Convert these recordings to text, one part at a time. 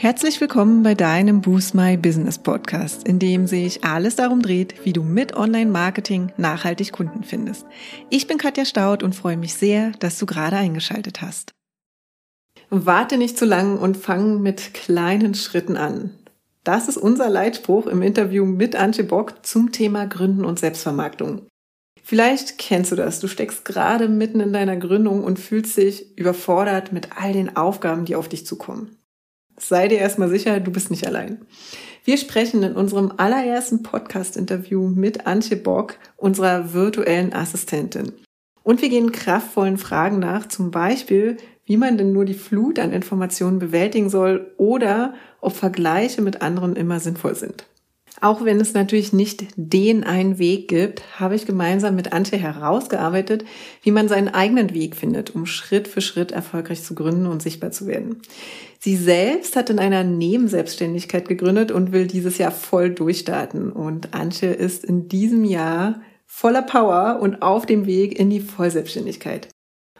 Herzlich willkommen bei deinem Boost My Business Podcast, in dem sich alles darum dreht, wie du mit Online-Marketing nachhaltig Kunden findest. Ich bin Katja Staud und freue mich sehr, dass du gerade eingeschaltet hast. Warte nicht zu lang und fang mit kleinen Schritten an. Das ist unser Leitspruch im Interview mit Antje Bock zum Thema Gründen und Selbstvermarktung. Vielleicht kennst du das. Du steckst gerade mitten in deiner Gründung und fühlst dich überfordert mit all den Aufgaben, die auf dich zukommen sei dir erstmal sicher, du bist nicht allein. Wir sprechen in unserem allerersten Podcast-Interview mit Antje Bock, unserer virtuellen Assistentin. Und wir gehen kraftvollen Fragen nach, zum Beispiel, wie man denn nur die Flut an Informationen bewältigen soll oder ob Vergleiche mit anderen immer sinnvoll sind. Auch wenn es natürlich nicht den einen Weg gibt, habe ich gemeinsam mit Antje herausgearbeitet, wie man seinen eigenen Weg findet, um Schritt für Schritt erfolgreich zu gründen und sichtbar zu werden. Sie selbst hat in einer Nebenselbstständigkeit gegründet und will dieses Jahr voll durchstarten. Und Antje ist in diesem Jahr voller Power und auf dem Weg in die Vollselbstständigkeit.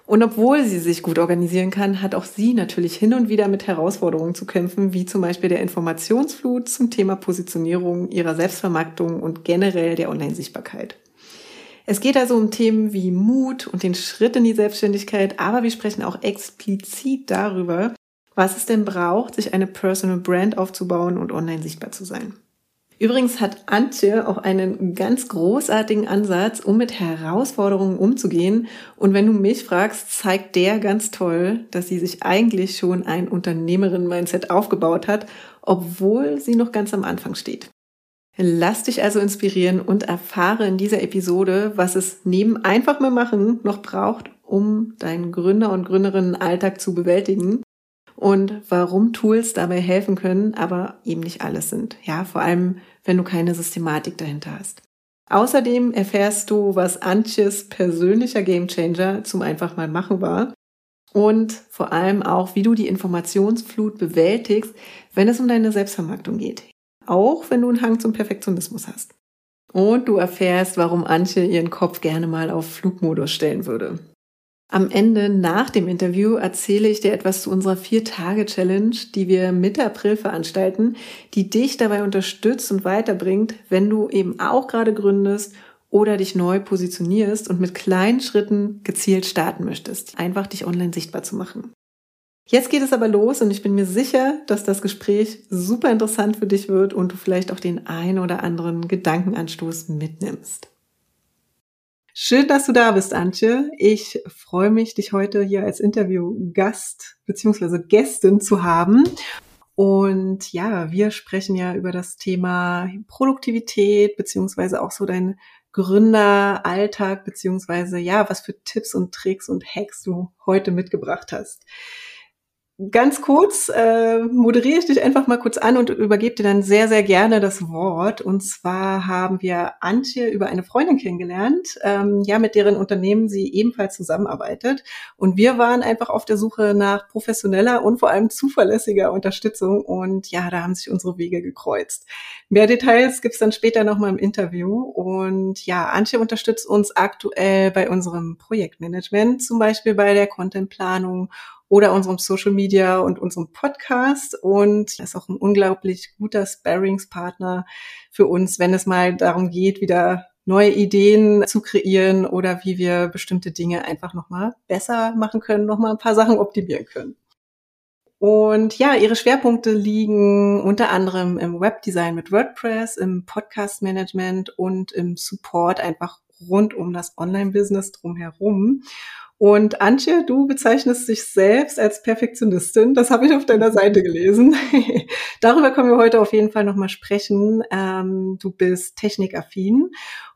Und obwohl sie sich gut organisieren kann, hat auch sie natürlich hin und wieder mit Herausforderungen zu kämpfen, wie zum Beispiel der Informationsflut zum Thema Positionierung ihrer Selbstvermarktung und generell der Online-Sichtbarkeit. Es geht also um Themen wie Mut und den Schritt in die Selbstständigkeit, aber wir sprechen auch explizit darüber, was es denn braucht, sich eine Personal Brand aufzubauen und online sichtbar zu sein. Übrigens hat Antje auch einen ganz großartigen Ansatz, um mit Herausforderungen umzugehen. Und wenn du mich fragst, zeigt der ganz toll, dass sie sich eigentlich schon ein Unternehmerin-Mindset aufgebaut hat, obwohl sie noch ganz am Anfang steht. Lass dich also inspirieren und erfahre in dieser Episode, was es neben einfach mal machen noch braucht, um deinen Gründer- und Gründerinnen-Alltag zu bewältigen und warum Tools dabei helfen können, aber eben nicht alles sind. Ja, vor allem, wenn du keine Systematik dahinter hast. Außerdem erfährst du, was Antjes persönlicher Gamechanger zum einfach mal machen war und vor allem auch, wie du die Informationsflut bewältigst, wenn es um deine Selbstvermarktung geht. Auch wenn du einen Hang zum Perfektionismus hast. Und du erfährst, warum Antje ihren Kopf gerne mal auf Flugmodus stellen würde. Am Ende nach dem Interview erzähle ich dir etwas zu unserer Vier-Tage-Challenge, die wir Mitte April veranstalten, die dich dabei unterstützt und weiterbringt, wenn du eben auch gerade gründest oder dich neu positionierst und mit kleinen Schritten gezielt starten möchtest, einfach dich online sichtbar zu machen. Jetzt geht es aber los und ich bin mir sicher, dass das Gespräch super interessant für dich wird und du vielleicht auch den ein oder anderen Gedankenanstoß mitnimmst. Schön, dass du da bist, Antje. Ich freue mich, dich heute hier als Interviewgast bzw. Gästin zu haben. Und ja, wir sprechen ja über das Thema Produktivität beziehungsweise auch so dein Gründeralltag beziehungsweise ja, was für Tipps und Tricks und Hacks du heute mitgebracht hast. Ganz kurz äh, moderiere ich dich einfach mal kurz an und übergebe dir dann sehr, sehr gerne das Wort. Und zwar haben wir Antje über eine Freundin kennengelernt, ähm, ja, mit deren Unternehmen sie ebenfalls zusammenarbeitet. Und wir waren einfach auf der Suche nach professioneller und vor allem zuverlässiger Unterstützung. Und ja, da haben sich unsere Wege gekreuzt. Mehr Details gibt's dann später nochmal im Interview. Und ja, Antje unterstützt uns aktuell bei unserem Projektmanagement, zum Beispiel bei der Contentplanung oder unserem Social Media und unserem Podcast und ist auch ein unglaublich guter Sparringspartner für uns, wenn es mal darum geht, wieder neue Ideen zu kreieren oder wie wir bestimmte Dinge einfach nochmal besser machen können, nochmal ein paar Sachen optimieren können. Und ja, ihre Schwerpunkte liegen unter anderem im Webdesign mit WordPress, im Podcast-Management und im Support einfach rund um das Online-Business drumherum. Und Antje, du bezeichnest dich selbst als Perfektionistin. Das habe ich auf deiner Seite gelesen. Darüber können wir heute auf jeden Fall nochmal sprechen. Ähm, du bist technikaffin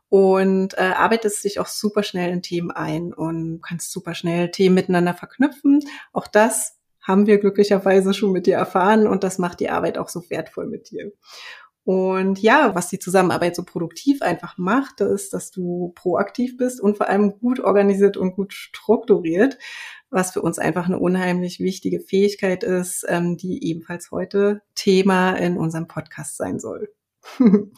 und äh, arbeitest dich auch super schnell in Themen ein und kannst super schnell Themen miteinander verknüpfen. Auch das haben wir glücklicherweise schon mit dir erfahren und das macht die Arbeit auch so wertvoll mit dir. Und ja, was die Zusammenarbeit so produktiv einfach macht, ist, dass du proaktiv bist und vor allem gut organisiert und gut strukturiert, was für uns einfach eine unheimlich wichtige Fähigkeit ist, ähm, die ebenfalls heute Thema in unserem Podcast sein soll.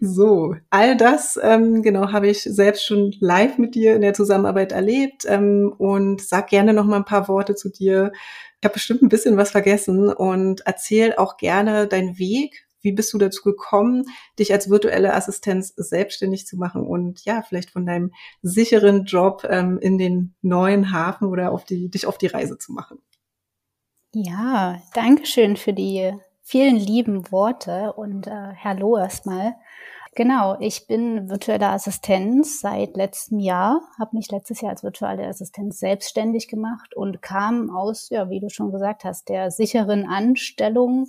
so, all das, ähm, genau, habe ich selbst schon live mit dir in der Zusammenarbeit erlebt ähm, und sag gerne noch mal ein paar Worte zu dir. Ich habe bestimmt ein bisschen was vergessen und erzähl auch gerne deinen Weg. Wie bist du dazu gekommen, dich als virtuelle Assistenz selbstständig zu machen und ja, vielleicht von deinem sicheren Job ähm, in den neuen Hafen oder auf die, dich auf die Reise zu machen? Ja, danke schön für die vielen lieben Worte und äh, hallo erstmal. Genau, ich bin virtuelle Assistenz seit letztem Jahr, habe mich letztes Jahr als virtuelle Assistenz selbstständig gemacht und kam aus, ja, wie du schon gesagt hast, der sicheren Anstellung.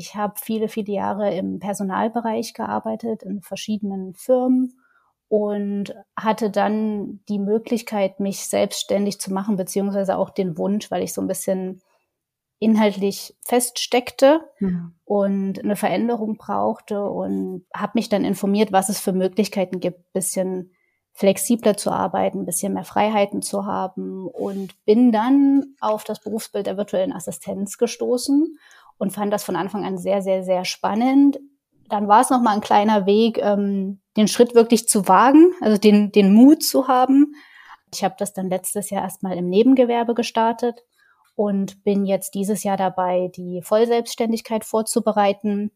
Ich habe viele, viele Jahre im Personalbereich gearbeitet, in verschiedenen Firmen und hatte dann die Möglichkeit, mich selbstständig zu machen, beziehungsweise auch den Wunsch, weil ich so ein bisschen inhaltlich feststeckte mhm. und eine Veränderung brauchte und habe mich dann informiert, was es für Möglichkeiten gibt, bisschen flexibler zu arbeiten, ein bisschen mehr Freiheiten zu haben und bin dann auf das Berufsbild der virtuellen Assistenz gestoßen und fand das von Anfang an sehr, sehr, sehr spannend. Dann war es nochmal ein kleiner Weg, ähm, den Schritt wirklich zu wagen, also den, den Mut zu haben. Ich habe das dann letztes Jahr erstmal im Nebengewerbe gestartet und bin jetzt dieses Jahr dabei, die Vollselbstständigkeit vorzubereiten.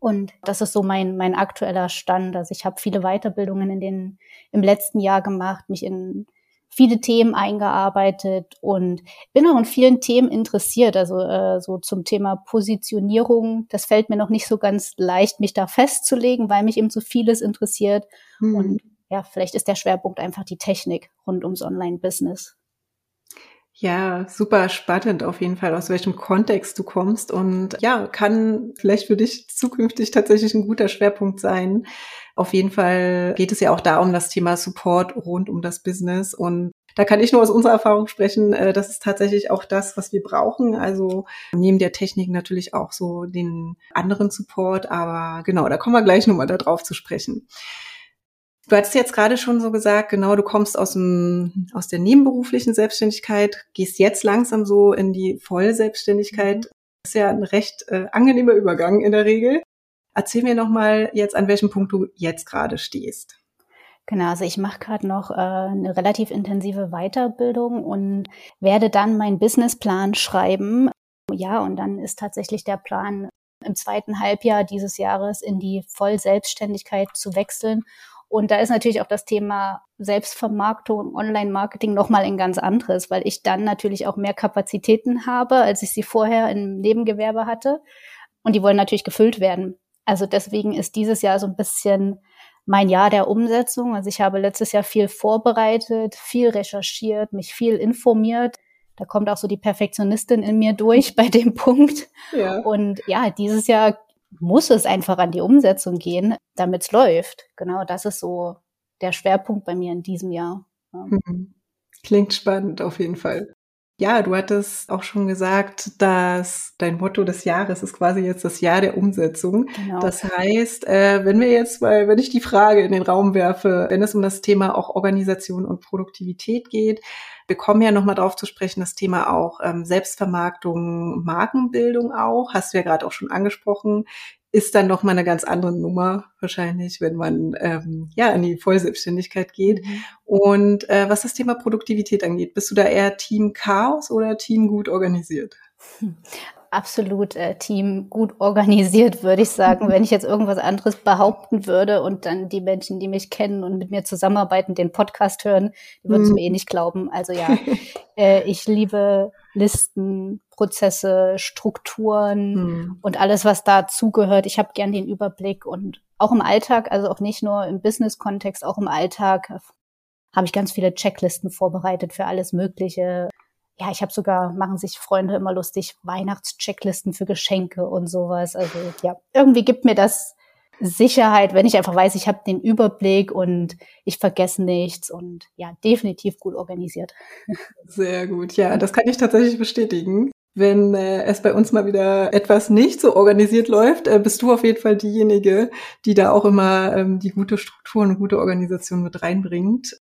Und das ist so mein, mein aktueller Stand. Also ich habe viele Weiterbildungen in den, im letzten Jahr gemacht, mich in viele Themen eingearbeitet und bin auch in vielen Themen interessiert. Also äh, so zum Thema Positionierung, das fällt mir noch nicht so ganz leicht, mich da festzulegen, weil mich eben so vieles interessiert. Mhm. Und ja, vielleicht ist der Schwerpunkt einfach die Technik rund ums Online-Business. Ja, super spannend auf jeden Fall, aus welchem Kontext du kommst und ja, kann vielleicht für dich zukünftig tatsächlich ein guter Schwerpunkt sein. Auf jeden Fall geht es ja auch da um das Thema Support rund um das Business und da kann ich nur aus unserer Erfahrung sprechen, äh, das ist tatsächlich auch das, was wir brauchen. Also neben der Technik natürlich auch so den anderen Support, aber genau, da kommen wir gleich nochmal darauf zu sprechen. Du hattest jetzt gerade schon so gesagt, genau, du kommst aus dem, aus der nebenberuflichen Selbstständigkeit, gehst jetzt langsam so in die Vollselbstständigkeit. Das mhm. ist ja ein recht äh, angenehmer Übergang in der Regel. Erzähl mir nochmal jetzt, an welchem Punkt du jetzt gerade stehst. Genau, also ich mache gerade noch äh, eine relativ intensive Weiterbildung und werde dann meinen Businessplan schreiben. Ja, und dann ist tatsächlich der Plan, im zweiten Halbjahr dieses Jahres in die Vollselbstständigkeit zu wechseln und da ist natürlich auch das Thema Selbstvermarktung, Online-Marketing nochmal ein ganz anderes, weil ich dann natürlich auch mehr Kapazitäten habe, als ich sie vorher im Nebengewerbe hatte. Und die wollen natürlich gefüllt werden. Also deswegen ist dieses Jahr so ein bisschen mein Jahr der Umsetzung. Also ich habe letztes Jahr viel vorbereitet, viel recherchiert, mich viel informiert. Da kommt auch so die Perfektionistin in mir durch bei dem Punkt. Ja. Und ja, dieses Jahr muss es einfach an die Umsetzung gehen, damit es läuft. Genau, das ist so der Schwerpunkt bei mir in diesem Jahr. Ja. Mhm. Klingt spannend auf jeden Fall. Ja, du hattest auch schon gesagt, dass dein Motto des Jahres ist quasi jetzt das Jahr der Umsetzung. Genau. Das heißt, äh, wenn wir jetzt mal, wenn ich die Frage in den Raum werfe, wenn es um das Thema auch Organisation und Produktivität geht, wir kommen ja nochmal drauf zu sprechen, das Thema auch ähm, Selbstvermarktung, Markenbildung auch, hast du ja gerade auch schon angesprochen, ist dann nochmal eine ganz andere Nummer wahrscheinlich, wenn man ähm, ja in die Vollselbstständigkeit geht. Mhm. Und äh, was das Thema Produktivität angeht, bist du da eher Team Chaos oder Team gut organisiert? absolut äh, Team gut organisiert, würde ich sagen. Wenn ich jetzt irgendwas anderes behaupten würde und dann die Menschen, die mich kennen und mit mir zusammenarbeiten, den Podcast hören, die würden es mhm. mir eh nicht glauben. Also ja, äh, ich liebe Listen, Prozesse, Strukturen mhm. und alles, was dazugehört. Ich habe gern den Überblick und auch im Alltag, also auch nicht nur im Business-Kontext, auch im Alltag habe ich ganz viele Checklisten vorbereitet für alles Mögliche ja, ich habe sogar, machen sich Freunde immer lustig, Weihnachtschecklisten für Geschenke und sowas. Also ja, irgendwie gibt mir das Sicherheit, wenn ich einfach weiß, ich habe den Überblick und ich vergesse nichts und ja, definitiv gut organisiert. Sehr gut, ja, das kann ich tatsächlich bestätigen. Wenn äh, es bei uns mal wieder etwas nicht so organisiert läuft, äh, bist du auf jeden Fall diejenige, die da auch immer ähm, die gute Struktur und gute Organisation mit reinbringt.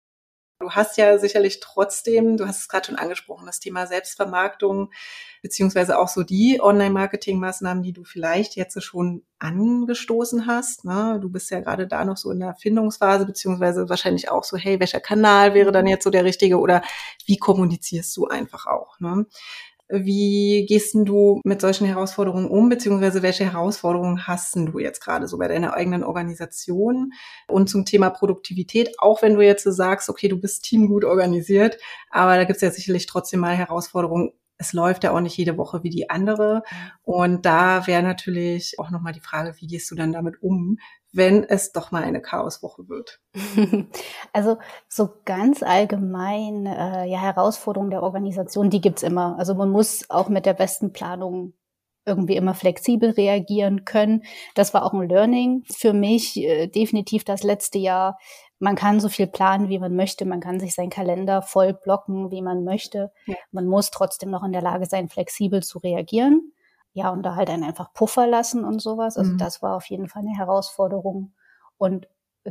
Du hast ja sicherlich trotzdem, du hast es gerade schon angesprochen, das Thema Selbstvermarktung, beziehungsweise auch so die Online-Marketing-Maßnahmen, die du vielleicht jetzt schon angestoßen hast. Ne? Du bist ja gerade da noch so in der Findungsphase, beziehungsweise wahrscheinlich auch so, hey, welcher Kanal wäre dann jetzt so der richtige oder wie kommunizierst du einfach auch? Ne? Wie gehst du mit solchen Herausforderungen um, beziehungsweise welche Herausforderungen hast du jetzt gerade so bei deiner eigenen Organisation? Und zum Thema Produktivität, auch wenn du jetzt sagst, okay, du bist Team gut organisiert, aber da gibt es ja sicherlich trotzdem mal Herausforderungen. Es läuft ja auch nicht jede Woche wie die andere. Und da wäre natürlich auch nochmal die Frage, wie gehst du dann damit um, wenn es doch mal eine Chaoswoche wird? Also so ganz allgemein, äh, ja, Herausforderungen der Organisation, die gibt's immer. Also man muss auch mit der besten Planung irgendwie immer flexibel reagieren können. Das war auch ein Learning für mich, äh, definitiv das letzte Jahr. Man kann so viel planen, wie man möchte. Man kann sich seinen Kalender voll blocken, wie man möchte. Ja. Man muss trotzdem noch in der Lage sein, flexibel zu reagieren ja, und da halt einen einfach Puffer lassen und sowas. Also mhm. das war auf jeden Fall eine Herausforderung. Und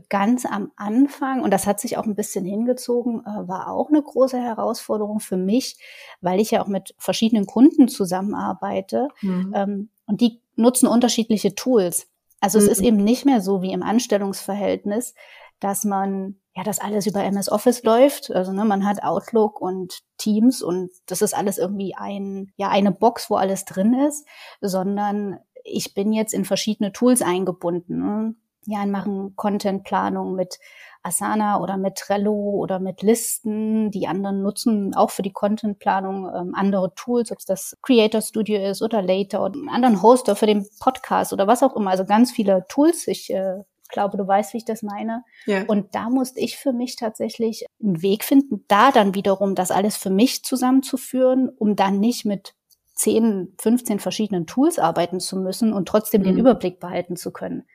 ganz am Anfang, und das hat sich auch ein bisschen hingezogen, äh, war auch eine große Herausforderung für mich, weil ich ja auch mit verschiedenen Kunden zusammenarbeite. Mhm. Ähm, und die nutzen unterschiedliche Tools. Also mhm. es ist mhm. eben nicht mehr so wie im Anstellungsverhältnis, dass man ja, das alles über MS Office läuft. Also ne, man hat Outlook und Teams und das ist alles irgendwie ein, ja, eine Box, wo alles drin ist, sondern ich bin jetzt in verschiedene Tools eingebunden. Ne? Ja, machen Contentplanung mit Asana oder mit Trello oder mit Listen. Die anderen nutzen auch für die Contentplanung ähm, andere Tools, ob es das Creator Studio ist oder Later oder einen anderen Hoster für den Podcast oder was auch immer. Also ganz viele Tools. Ich äh, glaube, du weißt, wie ich das meine. Ja. Und da musste ich für mich tatsächlich einen Weg finden, da dann wiederum das alles für mich zusammenzuführen, um dann nicht mit 10, 15 verschiedenen Tools arbeiten zu müssen und trotzdem mhm. den Überblick behalten zu können.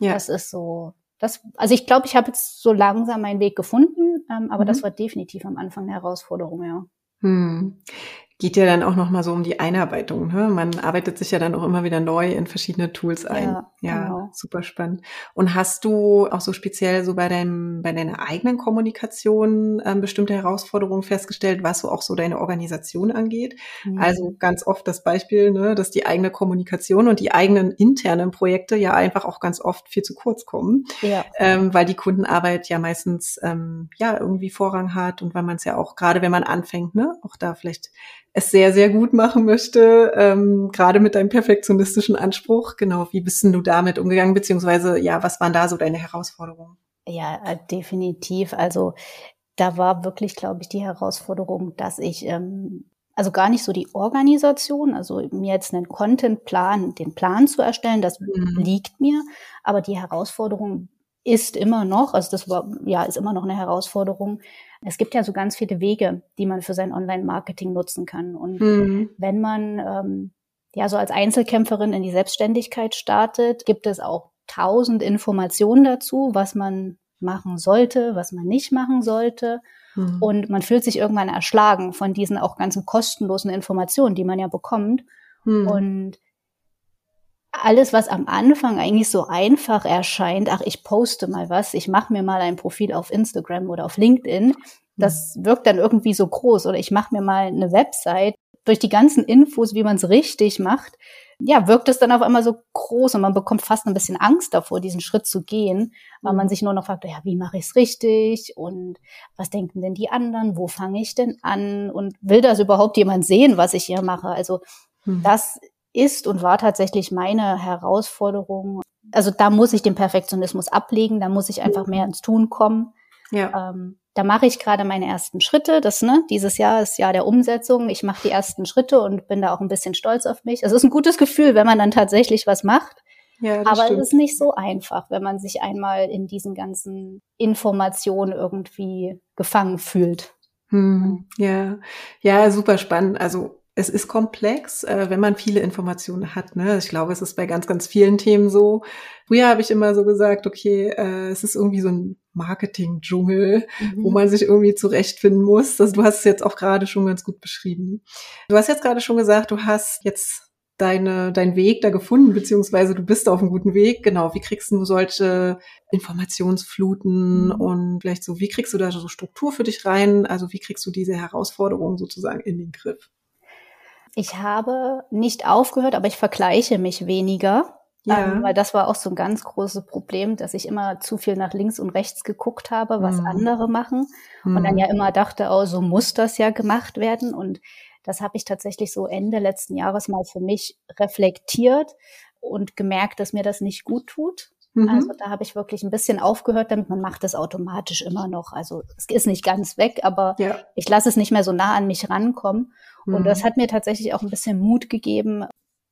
Ja. Das ist so, das, also ich glaube, ich habe jetzt so langsam meinen Weg gefunden, ähm, aber mhm. das war definitiv am Anfang eine Herausforderung, ja. Hm geht ja dann auch noch mal so um die Einarbeitung. Ne? Man arbeitet sich ja dann auch immer wieder neu in verschiedene Tools ein. Ja, ja genau. super spannend. Und hast du auch so speziell so bei deinem bei deiner eigenen Kommunikation ähm, bestimmte Herausforderungen festgestellt, was so auch so deine Organisation angeht? Mhm. Also ganz oft das Beispiel, ne, dass die eigene Kommunikation und die eigenen internen Projekte ja einfach auch ganz oft viel zu kurz kommen, ja. ähm, weil die Kundenarbeit ja meistens ähm, ja irgendwie Vorrang hat und weil man es ja auch gerade wenn man anfängt, ne, auch da vielleicht es sehr, sehr gut machen möchte, ähm, gerade mit deinem perfektionistischen Anspruch. Genau, wie bist denn du damit umgegangen, beziehungsweise ja, was waren da so deine Herausforderungen? Ja, äh, definitiv. Also da war wirklich, glaube ich, die Herausforderung, dass ich ähm, also gar nicht so die Organisation, also mir jetzt einen Contentplan, den Plan zu erstellen, das mhm. liegt mir, aber die Herausforderung ist immer noch, also das war, ja, ist immer noch eine Herausforderung, es gibt ja so ganz viele Wege, die man für sein Online-Marketing nutzen kann. Und mhm. wenn man ähm, ja so als Einzelkämpferin in die Selbstständigkeit startet, gibt es auch tausend Informationen dazu, was man machen sollte, was man nicht machen sollte. Mhm. Und man fühlt sich irgendwann erschlagen von diesen auch ganzen kostenlosen Informationen, die man ja bekommt. Mhm. Und alles, was am Anfang eigentlich so einfach erscheint, ach, ich poste mal was, ich mache mir mal ein Profil auf Instagram oder auf LinkedIn, das mhm. wirkt dann irgendwie so groß. Oder ich mache mir mal eine Website. Durch die ganzen Infos, wie man es richtig macht, ja, wirkt es dann auf einmal so groß und man bekommt fast ein bisschen Angst davor, diesen Schritt zu gehen, weil man mhm. sich nur noch fragt, ja, wie mache ich es richtig und was denken denn die anderen, wo fange ich denn an und will das überhaupt jemand sehen, was ich hier mache? Also hm. das ist und war tatsächlich meine Herausforderung. Also da muss ich den Perfektionismus ablegen, da muss ich einfach mehr ins Tun kommen. Ja. Ähm, da mache ich gerade meine ersten Schritte. Das, ne, dieses Jahr ist Jahr der Umsetzung. Ich mache die ersten Schritte und bin da auch ein bisschen stolz auf mich. Es ist ein gutes Gefühl, wenn man dann tatsächlich was macht. Ja, Aber stimmt. es ist nicht so einfach, wenn man sich einmal in diesen ganzen Informationen irgendwie gefangen fühlt. Hm, ja, ja, super spannend. Also es ist komplex, äh, wenn man viele Informationen hat. Ne? Ich glaube, es ist bei ganz, ganz vielen Themen so. Früher habe ich immer so gesagt, okay, äh, es ist irgendwie so ein Marketing-Dschungel, mhm. wo man sich irgendwie zurechtfinden muss. Das, du hast es jetzt auch gerade schon ganz gut beschrieben. Du hast jetzt gerade schon gesagt, du hast jetzt deine, dein Weg da gefunden, beziehungsweise du bist auf einem guten Weg. Genau, wie kriegst du solche Informationsfluten mhm. und vielleicht so, wie kriegst du da so Struktur für dich rein? Also wie kriegst du diese Herausforderungen sozusagen in den Griff? Ich habe nicht aufgehört, aber ich vergleiche mich weniger. Ja. Ähm, weil das war auch so ein ganz großes Problem, dass ich immer zu viel nach links und rechts geguckt habe, was mhm. andere machen. Mhm. Und dann mhm. ja immer dachte, oh, so muss das ja gemacht werden. Und das habe ich tatsächlich so Ende letzten Jahres mal für mich reflektiert und gemerkt, dass mir das nicht gut tut. Mhm. Also da habe ich wirklich ein bisschen aufgehört damit. Man macht das automatisch immer noch. Also es ist nicht ganz weg, aber ja. ich lasse es nicht mehr so nah an mich rankommen. Mhm. Und das hat mir tatsächlich auch ein bisschen Mut gegeben,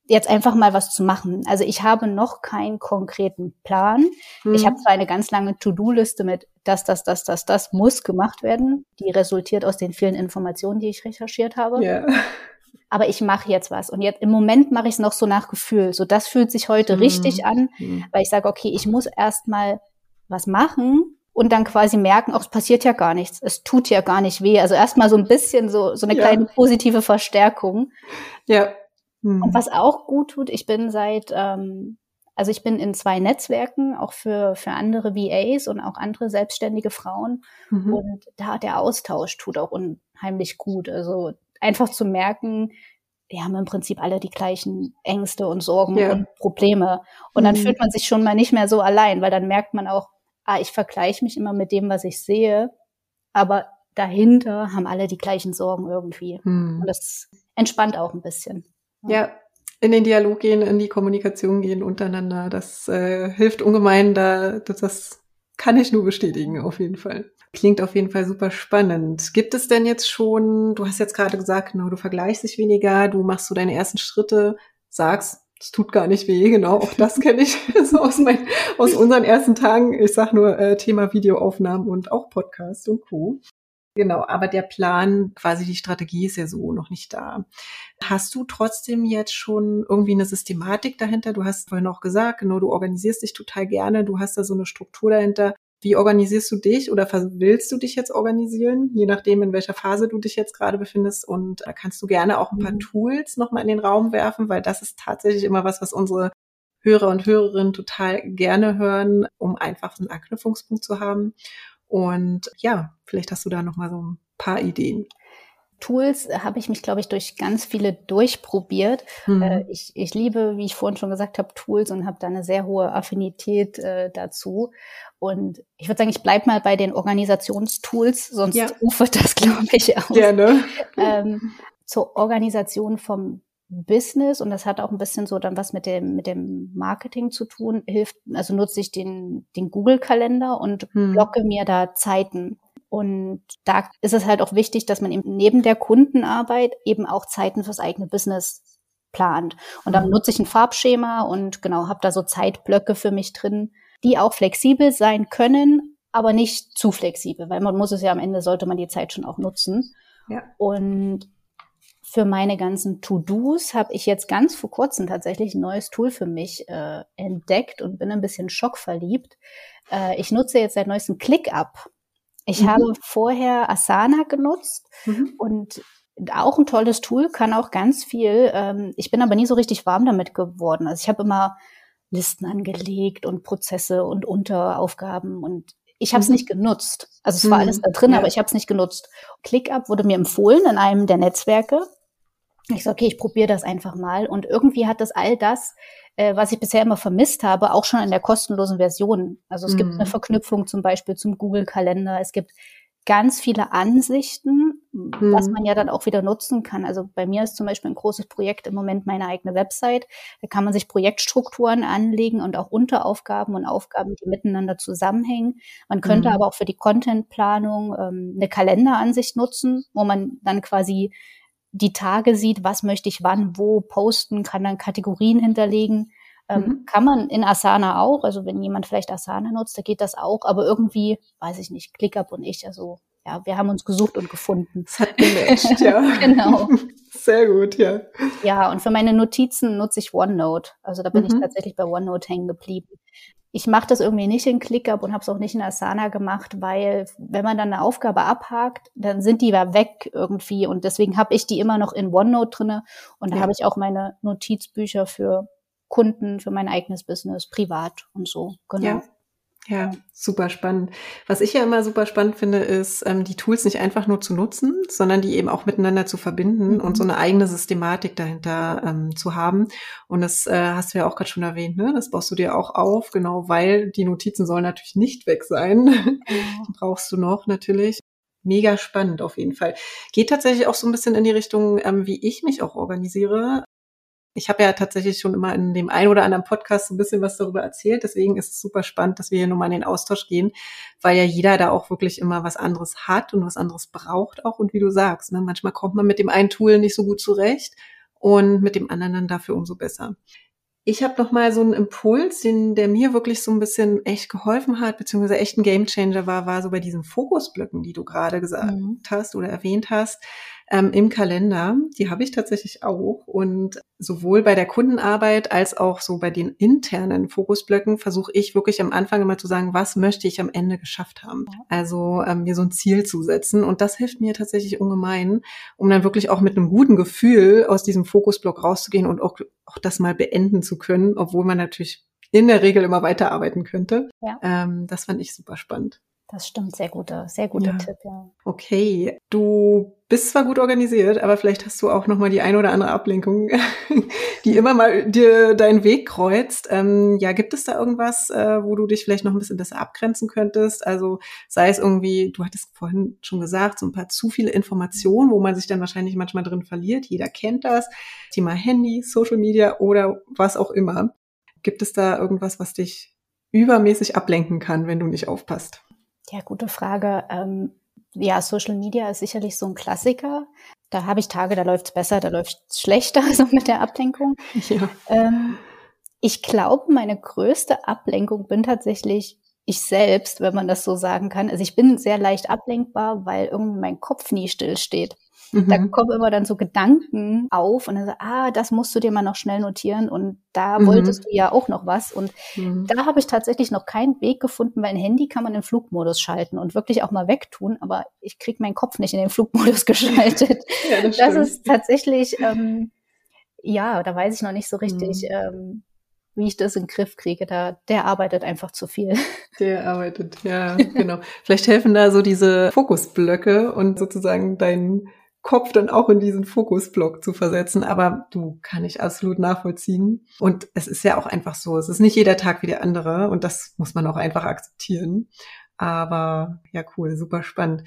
jetzt einfach mal was zu machen. Also ich habe noch keinen konkreten Plan. Mhm. Ich habe zwar eine ganz lange To-Do-Liste mit das, das, das, das, das muss gemacht werden. Die resultiert aus den vielen Informationen, die ich recherchiert habe. Ja. Aber ich mache jetzt was. Und jetzt im Moment mache ich es noch so nach Gefühl. So, das fühlt sich heute mhm. richtig an, mhm. weil ich sage, okay, ich muss erst mal was machen und dann quasi merken, auch es passiert ja gar nichts. Es tut ja gar nicht weh. Also erstmal so ein bisschen so, so eine ja. kleine positive Verstärkung. Ja. Mhm. Und was auch gut tut, ich bin seit, ähm, also ich bin in zwei Netzwerken, auch für, für andere VAs und auch andere selbstständige Frauen. Mhm. Und da der Austausch tut auch unheimlich gut. Also einfach zu merken, wir haben im Prinzip alle die gleichen Ängste und Sorgen ja. und Probleme. Und dann mhm. fühlt man sich schon mal nicht mehr so allein, weil dann merkt man auch, ah, ich vergleiche mich immer mit dem, was ich sehe, aber dahinter haben alle die gleichen Sorgen irgendwie. Mhm. Und das entspannt auch ein bisschen. Ja, in den Dialog gehen, in die Kommunikation gehen untereinander. Das äh, hilft ungemein, da das, das kann ich nur bestätigen, auf jeden Fall. Klingt auf jeden Fall super spannend. Gibt es denn jetzt schon, du hast jetzt gerade gesagt, genau, du vergleichst dich weniger, du machst so deine ersten Schritte, sagst, es tut gar nicht weh, genau, auch das kenne ich so aus, mein, aus unseren ersten Tagen. Ich sag nur äh, Thema Videoaufnahmen und auch Podcast und Co. Genau, aber der Plan, quasi die Strategie ist ja so noch nicht da. Hast du trotzdem jetzt schon irgendwie eine Systematik dahinter? Du hast vorhin auch gesagt, genau, du organisierst dich total gerne, du hast da so eine Struktur dahinter. Wie organisierst du dich oder willst du dich jetzt organisieren, je nachdem, in welcher Phase du dich jetzt gerade befindest? Und da kannst du gerne auch ein paar mhm. Tools nochmal in den Raum werfen, weil das ist tatsächlich immer was, was unsere Hörer und Hörerinnen total gerne hören, um einfach einen Anknüpfungspunkt zu haben. Und ja, vielleicht hast du da noch mal so ein paar Ideen. Tools habe ich mich, glaube ich, durch ganz viele durchprobiert. Mhm. Äh, ich, ich liebe, wie ich vorhin schon gesagt habe, Tools und habe da eine sehr hohe Affinität äh, dazu. Und ich würde sagen, ich bleibe mal bei den Organisationstools, sonst ja. ufert das, glaube ich, aus. Gerne. Ähm, zur Organisation vom Business und das hat auch ein bisschen so dann was mit dem mit dem Marketing zu tun. Hilft also nutze ich den den Google Kalender und hm. blocke mir da Zeiten. Und da ist es halt auch wichtig, dass man eben neben der Kundenarbeit eben auch Zeiten fürs eigene Business plant. Und dann hm. nutze ich ein Farbschema und genau habe da so Zeitblöcke für mich drin, die auch flexibel sein können, aber nicht zu flexibel, weil man muss es ja am Ende sollte man die Zeit schon auch nutzen. Ja. Und für meine ganzen To-Dos habe ich jetzt ganz vor kurzem tatsächlich ein neues Tool für mich äh, entdeckt und bin ein bisschen schockverliebt. Äh, ich nutze jetzt seit neuestem ClickUp. Ich mhm. habe vorher Asana genutzt mhm. und auch ein tolles Tool, kann auch ganz viel. Ähm, ich bin aber nie so richtig warm damit geworden. Also ich habe immer Listen angelegt und Prozesse und Unteraufgaben und ich habe es mhm. nicht genutzt. Also es war alles mhm. da drin, ja. aber ich habe es nicht genutzt. ClickUp wurde mir empfohlen in einem der Netzwerke ich so, okay, ich probiere das einfach mal. Und irgendwie hat das all das, äh, was ich bisher immer vermisst habe, auch schon in der kostenlosen Version. Also es mhm. gibt eine Verknüpfung zum Beispiel zum Google-Kalender. Es gibt ganz viele Ansichten, mhm. was man ja dann auch wieder nutzen kann. Also bei mir ist zum Beispiel ein großes Projekt im Moment meine eigene Website. Da kann man sich Projektstrukturen anlegen und auch Unteraufgaben und Aufgaben, die miteinander zusammenhängen. Man könnte mhm. aber auch für die Contentplanung ähm, eine Kalenderansicht nutzen, wo man dann quasi die Tage sieht, was möchte ich wann, wo posten, kann dann Kategorien hinterlegen. Ähm, mhm. Kann man in Asana auch, also wenn jemand vielleicht Asana nutzt, da geht das auch, aber irgendwie, weiß ich nicht, ClickUp und ich, also ja, wir haben uns gesucht und gefunden. Das hat gematcht, ja. genau. Sehr gut, ja. Ja, und für meine Notizen nutze ich OneNote. Also da bin mhm. ich tatsächlich bei OneNote hängen geblieben. Ich mache das irgendwie nicht in ClickUp und habe es auch nicht in Asana gemacht, weil wenn man dann eine Aufgabe abhakt, dann sind die ja weg irgendwie und deswegen habe ich die immer noch in OneNote drinne und da ja. habe ich auch meine Notizbücher für Kunden, für mein eigenes Business, privat und so. Genau. Ja. Ja, super spannend. Was ich ja immer super spannend finde, ist, ähm, die Tools nicht einfach nur zu nutzen, sondern die eben auch miteinander zu verbinden mhm. und so eine eigene Systematik dahinter ähm, zu haben. Und das äh, hast du ja auch gerade schon erwähnt, ne? Das baust du dir auch auf, genau, weil die Notizen sollen natürlich nicht weg sein. Mhm. die brauchst du noch natürlich. Mega spannend auf jeden Fall. Geht tatsächlich auch so ein bisschen in die Richtung, ähm, wie ich mich auch organisiere. Ich habe ja tatsächlich schon immer in dem ein oder anderen Podcast ein bisschen was darüber erzählt. Deswegen ist es super spannend, dass wir hier nochmal in den Austausch gehen, weil ja jeder da auch wirklich immer was anderes hat und was anderes braucht auch. Und wie du sagst, ne, manchmal kommt man mit dem einen Tool nicht so gut zurecht und mit dem anderen dann dafür umso besser. Ich habe noch mal so einen Impuls, den der mir wirklich so ein bisschen echt geholfen hat, beziehungsweise echt ein Gamechanger war, war so bei diesen Fokusblöcken, die du gerade gesagt mhm. hast oder erwähnt hast ähm, im Kalender. Die habe ich tatsächlich auch. Und sowohl bei der Kundenarbeit als auch so bei den internen Fokusblöcken versuche ich wirklich am Anfang immer zu sagen, was möchte ich am Ende geschafft haben. Also ähm, mir so ein Ziel zu setzen. Und das hilft mir tatsächlich ungemein, um dann wirklich auch mit einem guten Gefühl aus diesem Fokusblock rauszugehen und auch, auch das mal beenden zu können, obwohl man natürlich in der Regel immer weiterarbeiten könnte. Ja. Ähm, das fand ich super spannend. Das stimmt, sehr guter, sehr guter ja. Tipp, ja. Okay, du bist zwar gut organisiert, aber vielleicht hast du auch noch mal die ein oder andere Ablenkung, die immer mal dir deinen Weg kreuzt. Ähm, ja, gibt es da irgendwas, äh, wo du dich vielleicht noch ein bisschen besser abgrenzen könntest? Also sei es irgendwie, du hattest vorhin schon gesagt, so ein paar zu viele Informationen, wo man sich dann wahrscheinlich manchmal drin verliert. Jeder kennt das. Thema Handy, Social Media oder was auch immer. Gibt es da irgendwas, was dich übermäßig ablenken kann, wenn du nicht aufpasst? Ja, gute Frage. Ähm, ja, Social Media ist sicherlich so ein Klassiker. Da habe ich Tage, da läuft's besser, da läuft's schlechter, so mit der Ablenkung. Ja. Ähm, ich glaube, meine größte Ablenkung bin tatsächlich ich selbst, wenn man das so sagen kann. Also ich bin sehr leicht ablenkbar, weil irgendwie mein Kopf nie still steht. Mhm. Da kommen immer dann so Gedanken auf und dann so, ah, das musst du dir mal noch schnell notieren und da mhm. wolltest du ja auch noch was. Und mhm. da habe ich tatsächlich noch keinen Weg gefunden, weil ein Handy kann man in Flugmodus schalten und wirklich auch mal wegtun, aber ich kriege meinen Kopf nicht in den Flugmodus geschaltet. ja, das, das ist tatsächlich, ähm, ja, da weiß ich noch nicht so richtig, mhm. ähm, wie ich das in den Griff kriege. Da, der arbeitet einfach zu viel. Der arbeitet, ja, genau. Vielleicht helfen da so diese Fokusblöcke und sozusagen dein Kopf dann auch in diesen Fokusblock zu versetzen. Aber du kann ich absolut nachvollziehen. Und es ist ja auch einfach so. Es ist nicht jeder Tag wie der andere. Und das muss man auch einfach akzeptieren. Aber ja, cool, super spannend.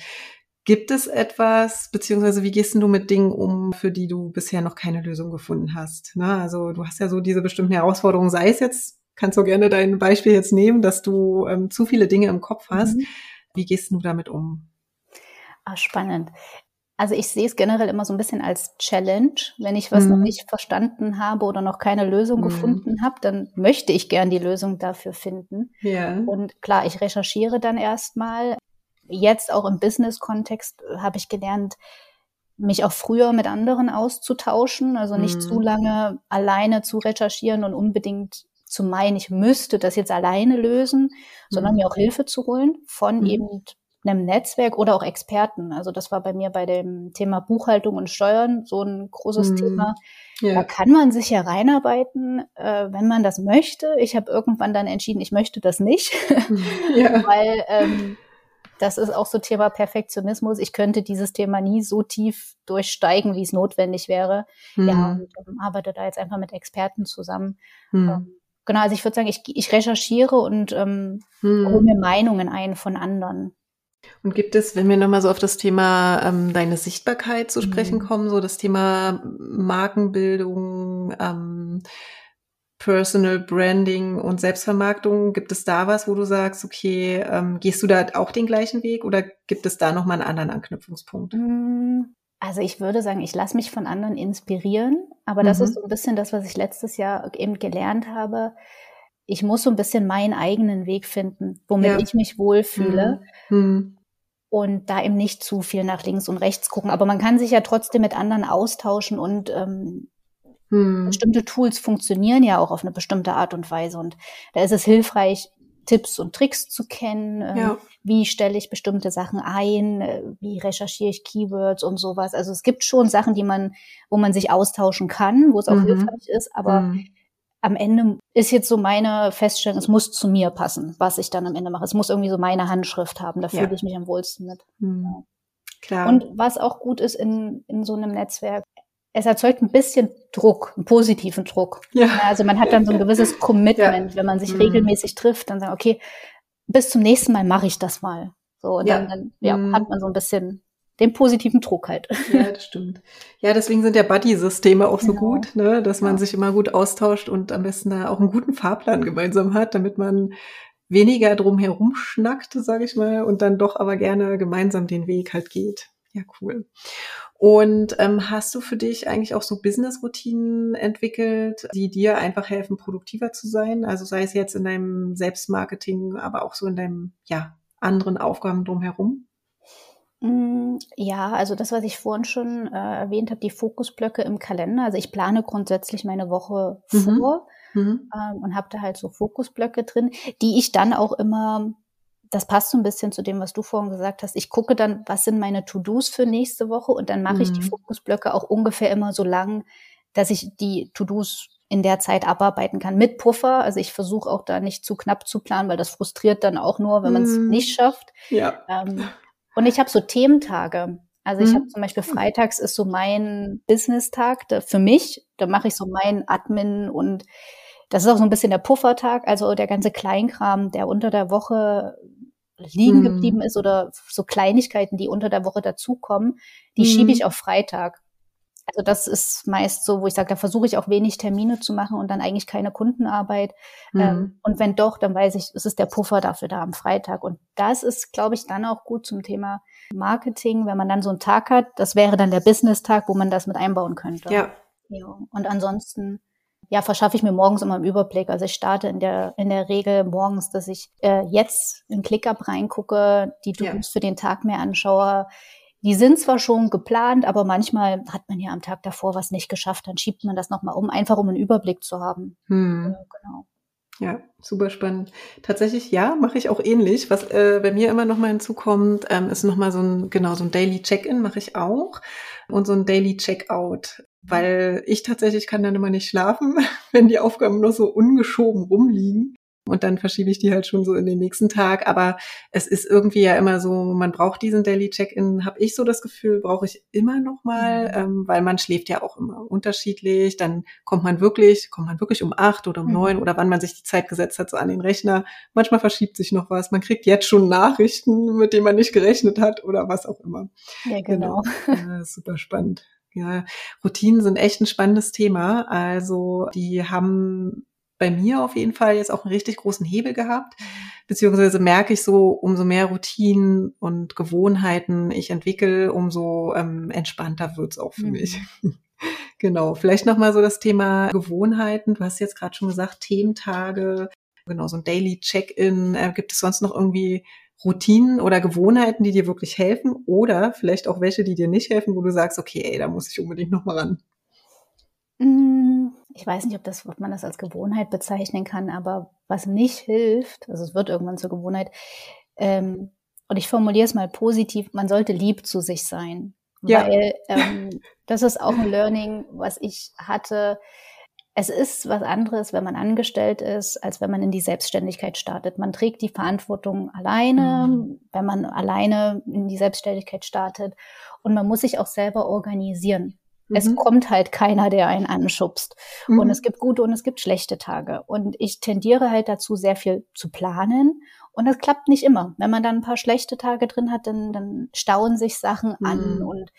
Gibt es etwas, beziehungsweise wie gehst du mit Dingen um, für die du bisher noch keine Lösung gefunden hast? Na, also du hast ja so diese bestimmten Herausforderungen, sei es jetzt, kannst du gerne dein Beispiel jetzt nehmen, dass du ähm, zu viele Dinge im Kopf hast. Mhm. Wie gehst du damit um? Ah, spannend. Also ich sehe es generell immer so ein bisschen als Challenge. Wenn ich was mhm. noch nicht verstanden habe oder noch keine Lösung mhm. gefunden habe, dann möchte ich gern die Lösung dafür finden. Ja. Und klar, ich recherchiere dann erstmal. Jetzt auch im Business-Kontext habe ich gelernt, mich auch früher mit anderen auszutauschen, also nicht mhm. zu lange alleine zu recherchieren und unbedingt zu meinen, ich müsste das jetzt alleine lösen, sondern mhm. mir auch Hilfe zu holen von mhm. eben einem Netzwerk oder auch Experten. Also das war bei mir bei dem Thema Buchhaltung und Steuern so ein großes mhm. Thema. Ja. Da kann man sich ja reinarbeiten, äh, wenn man das möchte. Ich habe irgendwann dann entschieden, ich möchte das nicht, ja. weil ähm, das ist auch so Thema Perfektionismus. Ich könnte dieses Thema nie so tief durchsteigen, wie es notwendig wäre. Mhm. Ja, und ähm, arbeite da jetzt einfach mit Experten zusammen. Mhm. Ähm, genau, also ich würde sagen, ich, ich recherchiere und ähm, mhm. hole mir Meinungen ein von anderen. Und gibt es, wenn wir nochmal so auf das Thema ähm, deine Sichtbarkeit zu sprechen mhm. kommen, so das Thema Markenbildung, ähm, Personal Branding und Selbstvermarktung, gibt es da was, wo du sagst, okay, ähm, gehst du da auch den gleichen Weg oder gibt es da nochmal einen anderen Anknüpfungspunkt? Mm, also ich würde sagen, ich lasse mich von anderen inspirieren, aber das mhm. ist so ein bisschen das, was ich letztes Jahr eben gelernt habe. Ich muss so ein bisschen meinen eigenen Weg finden, womit ja. ich mich wohlfühle. Mhm. Und da eben nicht zu viel nach links und rechts gucken. Aber man kann sich ja trotzdem mit anderen austauschen und ähm, hm. bestimmte Tools funktionieren ja auch auf eine bestimmte Art und Weise. Und da ist es hilfreich, Tipps und Tricks zu kennen. Ähm, ja. Wie stelle ich bestimmte Sachen ein? Äh, wie recherchiere ich Keywords und sowas? Also es gibt schon Sachen, die man, wo man sich austauschen kann, wo es auch mhm. hilfreich ist, aber mhm. am Ende ist jetzt so meine Feststellung, es muss zu mir passen, was ich dann am Ende mache. Es muss irgendwie so meine Handschrift haben, da fühle ja. ich mich am wohlsten mit. Mhm. Klar. Und was auch gut ist in, in so einem Netzwerk, es erzeugt ein bisschen Druck, einen positiven Druck. Ja. Also man hat dann so ein gewisses Commitment, ja. wenn man sich mhm. regelmäßig trifft, dann sagt, okay, bis zum nächsten Mal mache ich das mal. So, und ja. dann, dann ja, mhm. hat man so ein bisschen den positiven Druck halt. Ja, das stimmt. Ja, deswegen sind ja Buddy-Systeme auch so genau. gut, ne? dass man ja. sich immer gut austauscht und am besten da auch einen guten Fahrplan gemeinsam hat, damit man weniger drum herum schnackt, sage ich mal, und dann doch aber gerne gemeinsam den Weg halt geht. Ja, cool. Und ähm, hast du für dich eigentlich auch so Business-Routinen entwickelt, die dir einfach helfen, produktiver zu sein? Also sei es jetzt in deinem Selbstmarketing, aber auch so in deinem, ja, anderen Aufgaben drumherum? Mm, ja, also das, was ich vorhin schon äh, erwähnt habe, die Fokusblöcke im Kalender. Also ich plane grundsätzlich meine Woche mhm. vor mhm. Ähm, und habe da halt so Fokusblöcke drin, die ich dann auch immer das passt so ein bisschen zu dem, was du vorhin gesagt hast. Ich gucke dann, was sind meine To-Dos für nächste Woche und dann mache mhm. ich die mhm. Fokusblöcke auch ungefähr immer so lang, dass ich die To-Dos in der Zeit abarbeiten kann mit Puffer. Also ich versuche auch da nicht zu knapp zu planen, weil das frustriert dann auch nur, wenn man es mhm. nicht schafft. Ja. Ähm, und ich habe so Thementage. Also ich mhm. habe zum Beispiel freitags ist so mein Business-Tag für mich. Da mache ich so mein Admin und das ist auch so ein bisschen der Puffertag, also der ganze Kleinkram, der unter der Woche liegen mhm. geblieben ist oder so Kleinigkeiten, die unter der Woche dazukommen, die mhm. schiebe ich auf Freitag. Also das ist meist so, wo ich sage, da versuche ich auch wenig Termine zu machen und dann eigentlich keine Kundenarbeit. Mhm. Ähm, und wenn doch, dann weiß ich, es ist der Puffer dafür da am Freitag. Und das ist, glaube ich, dann auch gut zum Thema Marketing, wenn man dann so einen Tag hat. Das wäre dann der Business-Tag, wo man das mit einbauen könnte. Ja. ja. Und ansonsten ja, verschaffe ich mir morgens immer einen Überblick. Also ich starte in der, in der Regel morgens, dass ich äh, jetzt in ClickUp reingucke, die To-Dos ja. für den Tag mir anschaue. Die sind zwar schon geplant, aber manchmal hat man ja am Tag davor was nicht geschafft, dann schiebt man das nochmal um, einfach um einen Überblick zu haben. Hm. Genau. Ja, super spannend. Tatsächlich, ja, mache ich auch ähnlich. Was äh, bei mir immer noch mal hinzukommt, ähm, ist noch mal so ein genau so ein Daily Check-in mache ich auch und so ein Daily Check-out weil ich tatsächlich kann dann immer nicht schlafen, wenn die Aufgaben noch so ungeschoben rumliegen. Und dann verschiebe ich die halt schon so in den nächsten Tag. Aber es ist irgendwie ja immer so, man braucht diesen Daily Check-in, habe ich so das Gefühl, brauche ich immer noch mal, mhm. ähm, weil man schläft ja auch immer unterschiedlich. Dann kommt man wirklich, kommt man wirklich um acht oder um mhm. neun oder wann man sich die Zeit gesetzt hat, so an den Rechner. Manchmal verschiebt sich noch was. Man kriegt jetzt schon Nachrichten, mit denen man nicht gerechnet hat oder was auch immer. Ja, genau. genau. Ja, super spannend. Ja, Routinen sind echt ein spannendes Thema. Also die haben bei mir auf jeden Fall jetzt auch einen richtig großen Hebel gehabt. Beziehungsweise merke ich so, umso mehr Routinen und Gewohnheiten ich entwickle, umso ähm, entspannter wird's auch für mhm. mich. genau. Vielleicht nochmal so das Thema Gewohnheiten. Du hast jetzt gerade schon gesagt, Thementage, genau, so ein Daily Check-in. Äh, gibt es sonst noch irgendwie Routinen oder Gewohnheiten, die dir wirklich helfen oder vielleicht auch welche, die dir nicht helfen, wo du sagst, okay, ey, da muss ich unbedingt noch mal ran? Mm, ich weiß nicht, ob, das, ob man das als Gewohnheit bezeichnen kann, aber was nicht hilft, also es wird irgendwann zur Gewohnheit, ähm, und ich formuliere es mal positiv, man sollte lieb zu sich sein. Ja. Weil ähm, das ist auch ein Learning, was ich hatte es ist was anderes, wenn man angestellt ist, als wenn man in die Selbstständigkeit startet. Man trägt die Verantwortung alleine, mhm. wenn man alleine in die Selbstständigkeit startet. Und man muss sich auch selber organisieren. Mhm. Es kommt halt keiner, der einen anschubst. Mhm. Und es gibt gute und es gibt schlechte Tage. Und ich tendiere halt dazu, sehr viel zu planen. Und das klappt nicht immer. Wenn man dann ein paar schlechte Tage drin hat, dann, dann stauen sich Sachen an. Mhm. Und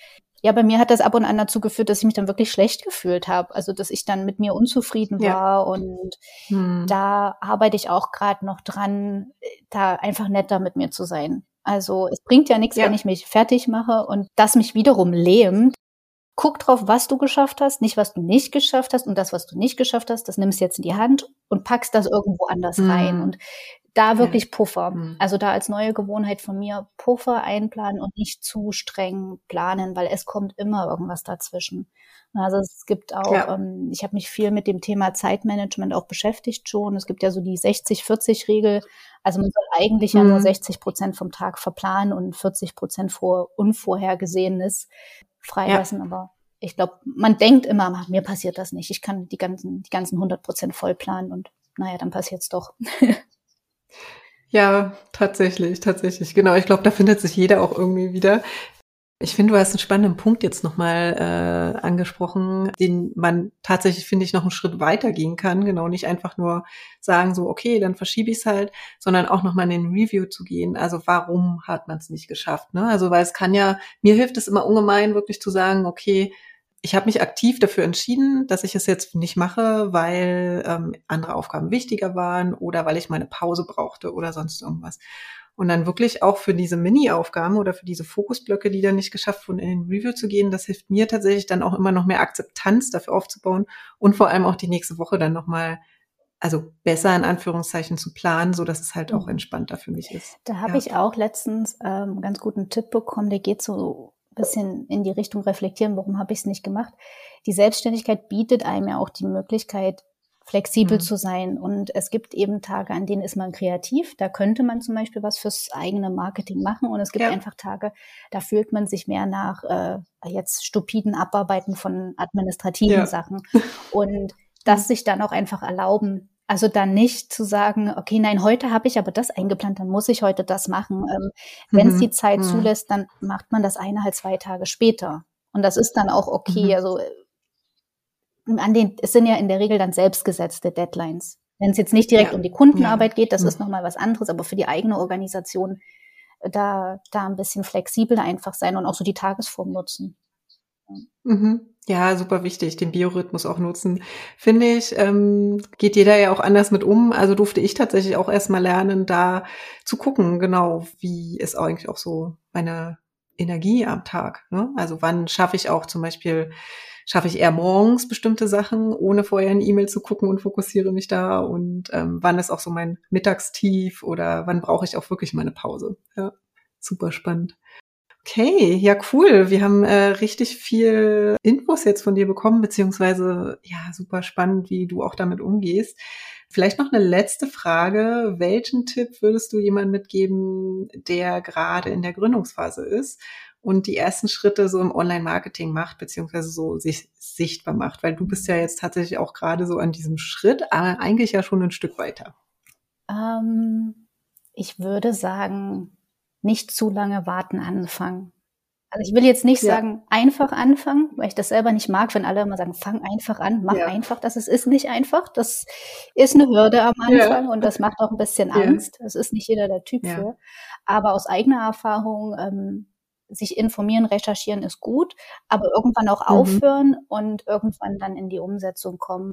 ja, bei mir hat das ab und an dazu geführt, dass ich mich dann wirklich schlecht gefühlt habe. Also, dass ich dann mit mir unzufrieden war. Ja. Und hm. da arbeite ich auch gerade noch dran, da einfach netter mit mir zu sein. Also, es bringt ja nichts, ja. wenn ich mich fertig mache und das mich wiederum lähmt. Guck drauf, was du geschafft hast, nicht was du nicht geschafft hast. Und das, was du nicht geschafft hast, das nimmst du jetzt in die Hand und packst das irgendwo anders hm. rein. Und da wirklich ja. Puffer. Mhm. Also da als neue Gewohnheit von mir Puffer einplanen und nicht zu streng planen, weil es kommt immer irgendwas dazwischen. Also es gibt auch, ja. ähm, ich habe mich viel mit dem Thema Zeitmanagement auch beschäftigt schon. Es gibt ja so die 60-40-Regel. Also man soll eigentlich mhm. ja nur 60 mhm. Prozent vom Tag verplanen und 40 Prozent vor Unvorhergesehenes freilassen. Ja. Aber ich glaube, man denkt immer, mir passiert das nicht. Ich kann die ganzen, die ganzen 100 Prozent voll planen und naja, dann passiert es doch. Ja, tatsächlich, tatsächlich. Genau, ich glaube, da findet sich jeder auch irgendwie wieder. Ich finde, du hast einen spannenden Punkt jetzt nochmal äh, angesprochen, den man tatsächlich, finde ich, noch einen Schritt weiter gehen kann. Genau, nicht einfach nur sagen so, okay, dann verschiebe ich es halt, sondern auch nochmal in den Review zu gehen. Also warum hat man es nicht geschafft? Ne? Also weil es kann ja, mir hilft es immer ungemein, wirklich zu sagen, okay, ich habe mich aktiv dafür entschieden, dass ich es jetzt nicht mache, weil ähm, andere Aufgaben wichtiger waren oder weil ich meine Pause brauchte oder sonst irgendwas. Und dann wirklich auch für diese Mini-Aufgaben oder für diese Fokusblöcke, die dann nicht geschafft wurden, in den Review zu gehen, das hilft mir tatsächlich dann auch immer noch mehr Akzeptanz dafür aufzubauen und vor allem auch die nächste Woche dann nochmal also besser in Anführungszeichen zu planen, so dass es halt auch mhm. entspannter für mich ist. Da habe ja. ich auch letztens ähm, einen ganz guten Tipp bekommen, der geht so bisschen in die Richtung reflektieren, warum habe ich es nicht gemacht. Die Selbstständigkeit bietet einem ja auch die Möglichkeit, flexibel mhm. zu sein. Und es gibt eben Tage, an denen ist man kreativ. Da könnte man zum Beispiel was fürs eigene Marketing machen. Und es gibt ja. einfach Tage, da fühlt man sich mehr nach äh, jetzt stupiden Abarbeiten von administrativen ja. Sachen. Und das sich dann auch einfach erlauben, also dann nicht zu sagen, okay, nein, heute habe ich aber das eingeplant, dann muss ich heute das machen. Ähm, Wenn es mhm. die Zeit mhm. zulässt, dann macht man das eine halt zwei Tage später. Und das ist dann auch okay. Mhm. Also an den, es sind ja in der Regel dann selbstgesetzte Deadlines. Wenn es jetzt nicht direkt ja. um die Kundenarbeit ja. geht, das mhm. ist nochmal was anderes, aber für die eigene Organisation äh, da, da ein bisschen flexibel einfach sein und auch so die Tagesform nutzen. Mhm. Ja, super wichtig, den Biorhythmus auch nutzen. Finde ich, ähm, geht jeder ja auch anders mit um. Also durfte ich tatsächlich auch erstmal lernen, da zu gucken, genau, wie ist eigentlich auch so meine Energie am Tag. Ne? Also wann schaffe ich auch zum Beispiel, schaffe ich eher morgens bestimmte Sachen, ohne vorher eine E-Mail zu gucken und fokussiere mich da und ähm, wann ist auch so mein Mittagstief oder wann brauche ich auch wirklich meine Pause. Ja, super spannend. Okay, ja cool. Wir haben äh, richtig viel Infos jetzt von dir bekommen, beziehungsweise ja, super spannend, wie du auch damit umgehst. Vielleicht noch eine letzte Frage. Welchen Tipp würdest du jemandem mitgeben, der gerade in der Gründungsphase ist und die ersten Schritte so im Online-Marketing macht, beziehungsweise so sich sichtbar macht? Weil du bist ja jetzt tatsächlich auch gerade so an diesem Schritt, aber eigentlich ja schon ein Stück weiter. Ähm, ich würde sagen, nicht zu lange warten anfangen. Also ich will jetzt nicht ja. sagen, einfach anfangen, weil ich das selber nicht mag, wenn alle immer sagen, fang einfach an, mach ja. einfach. Das ist, ist nicht einfach. Das ist eine Hürde am Anfang ja. und das macht auch ein bisschen Angst. Das ist nicht jeder der Typ für. Aber aus eigener Erfahrung, ähm, sich informieren, recherchieren ist gut, aber irgendwann auch mhm. aufhören und irgendwann dann in die Umsetzung kommen.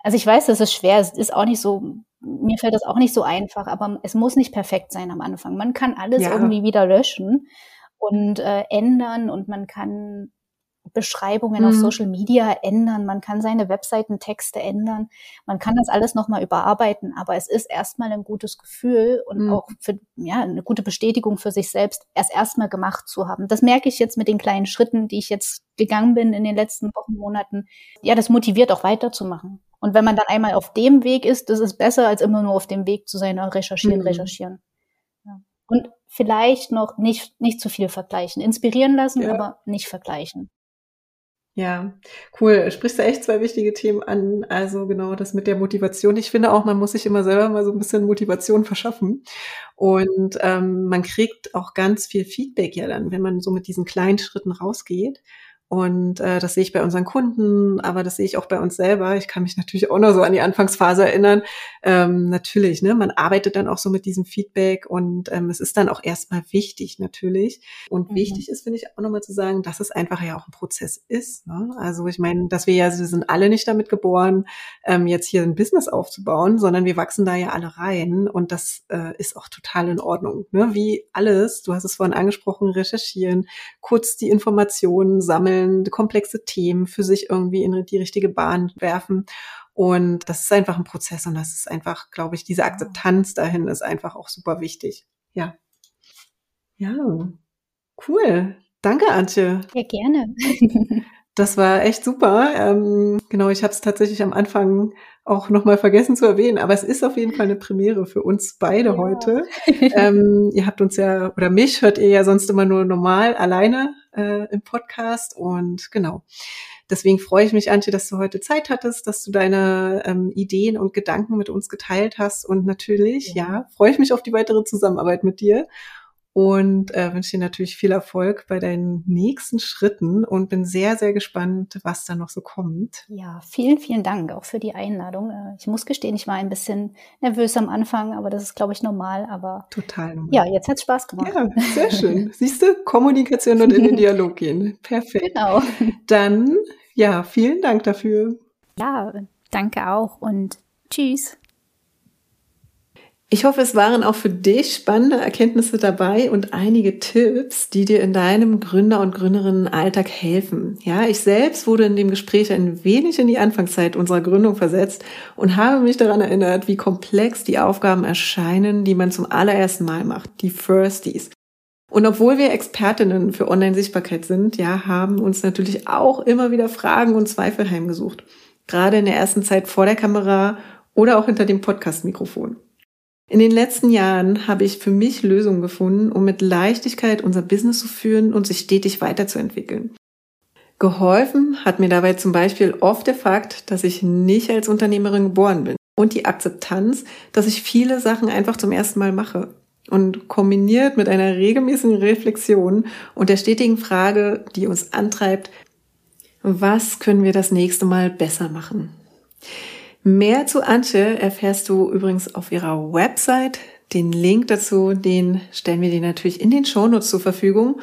Also ich weiß, das ist schwer. Es ist auch nicht so mir fällt das auch nicht so einfach, aber es muss nicht perfekt sein am Anfang. Man kann alles irgendwie wieder löschen und äh, ändern und man kann Beschreibungen mhm. auf Social Media ändern, man kann seine Webseitentexte ändern, man kann das alles nochmal überarbeiten, aber es ist erstmal ein gutes Gefühl und mhm. auch für, ja, eine gute Bestätigung für sich selbst, erst erstmal gemacht zu haben. Das merke ich jetzt mit den kleinen Schritten, die ich jetzt gegangen bin in den letzten Wochen, Monaten. Ja, das motiviert auch weiterzumachen. Und wenn man dann einmal auf dem Weg ist, das ist besser, als immer nur auf dem Weg zu sein, recherchieren, mhm. recherchieren. Ja. Und vielleicht noch nicht, nicht zu viel vergleichen. Inspirieren lassen, ja. aber nicht vergleichen. Ja, cool. Sprichst du echt zwei wichtige Themen an. Also genau das mit der Motivation. Ich finde auch, man muss sich immer selber mal so ein bisschen Motivation verschaffen. Und ähm, man kriegt auch ganz viel Feedback ja dann, wenn man so mit diesen kleinen Schritten rausgeht. Und äh, das sehe ich bei unseren Kunden, aber das sehe ich auch bei uns selber. Ich kann mich natürlich auch noch so an die Anfangsphase erinnern. Ähm, natürlich, ne, man arbeitet dann auch so mit diesem Feedback und ähm, es ist dann auch erstmal wichtig natürlich. Und mhm. wichtig ist, finde ich, auch nochmal zu sagen, dass es einfach ja auch ein Prozess ist. Ne? Also ich meine, dass wir ja, wir sind alle nicht damit geboren, ähm, jetzt hier ein Business aufzubauen, sondern wir wachsen da ja alle rein und das äh, ist auch total in Ordnung. Ne? Wie alles, du hast es vorhin angesprochen, recherchieren, kurz die Informationen sammeln entwickeln, komplexe Themen für sich irgendwie in die richtige Bahn werfen. Und das ist einfach ein Prozess und das ist einfach, glaube ich, diese Akzeptanz dahin ist einfach auch super wichtig. Ja. Ja, cool. Danke, Antje. Ja, gerne. Das war echt super. Ähm, genau, ich habe es tatsächlich am Anfang auch nochmal vergessen zu erwähnen, aber es ist auf jeden Fall eine Premiere für uns beide ja. heute. ähm, ihr habt uns ja, oder mich hört ihr ja sonst immer nur normal alleine äh, im Podcast und genau. Deswegen freue ich mich, Antje, dass du heute Zeit hattest, dass du deine ähm, Ideen und Gedanken mit uns geteilt hast. Und natürlich, ja. ja, freue ich mich auf die weitere Zusammenarbeit mit dir und äh, wünsche dir natürlich viel Erfolg bei deinen nächsten Schritten und bin sehr, sehr gespannt, was da noch so kommt. Ja, vielen, vielen Dank auch für die Einladung. Äh, ich muss gestehen, ich war ein bisschen nervös am Anfang, aber das ist, glaube ich, normal. Aber total normal. Ja, jetzt hat es Spaß gemacht. Ja, sehr schön. Siehst du, Kommunikation und in den Dialog gehen. Perfekt. Genau. Dann, ja, vielen Dank dafür. Ja, danke auch und tschüss. Ich hoffe, es waren auch für dich spannende Erkenntnisse dabei und einige Tipps, die dir in deinem Gründer- und Gründerinnenalltag helfen. Ja, ich selbst wurde in dem Gespräch ein wenig in die Anfangszeit unserer Gründung versetzt und habe mich daran erinnert, wie komplex die Aufgaben erscheinen, die man zum allerersten Mal macht, die Firsties. Und obwohl wir Expertinnen für Online-Sichtbarkeit sind, ja, haben uns natürlich auch immer wieder Fragen und Zweifel heimgesucht. Gerade in der ersten Zeit vor der Kamera oder auch hinter dem Podcast-Mikrofon. In den letzten Jahren habe ich für mich Lösungen gefunden, um mit Leichtigkeit unser Business zu führen und sich stetig weiterzuentwickeln. Geholfen hat mir dabei zum Beispiel oft der Fakt, dass ich nicht als Unternehmerin geboren bin und die Akzeptanz, dass ich viele Sachen einfach zum ersten Mal mache. Und kombiniert mit einer regelmäßigen Reflexion und der stetigen Frage, die uns antreibt, was können wir das nächste Mal besser machen? Mehr zu Antje erfährst du übrigens auf ihrer Website. Den Link dazu, den stellen wir dir natürlich in den Shownotes zur Verfügung.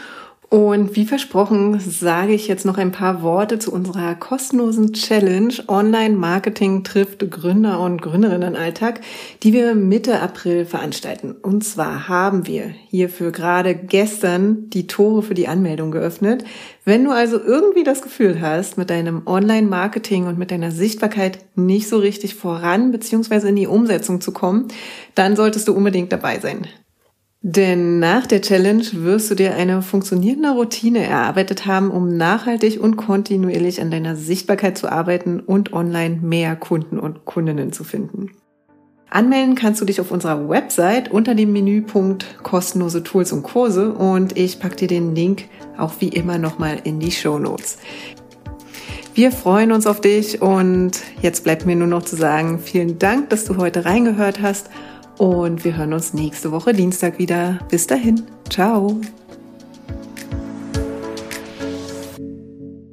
Und wie versprochen, sage ich jetzt noch ein paar Worte zu unserer kostenlosen Challenge Online-Marketing trifft Gründer und Gründerinnen Alltag, die wir Mitte April veranstalten. Und zwar haben wir hierfür gerade gestern die Tore für die Anmeldung geöffnet. Wenn du also irgendwie das Gefühl hast, mit deinem Online-Marketing und mit deiner Sichtbarkeit nicht so richtig voran bzw. in die Umsetzung zu kommen, dann solltest du unbedingt dabei sein. Denn nach der Challenge wirst du dir eine funktionierende Routine erarbeitet haben, um nachhaltig und kontinuierlich an deiner Sichtbarkeit zu arbeiten und online mehr Kunden und Kundinnen zu finden. Anmelden kannst du dich auf unserer Website unter dem Menüpunkt kostenlose Tools und Kurse und ich packe dir den Link auch wie immer nochmal in die Show Notes. Wir freuen uns auf dich und jetzt bleibt mir nur noch zu sagen, vielen Dank, dass du heute reingehört hast und wir hören uns nächste Woche Dienstag wieder. Bis dahin. Ciao.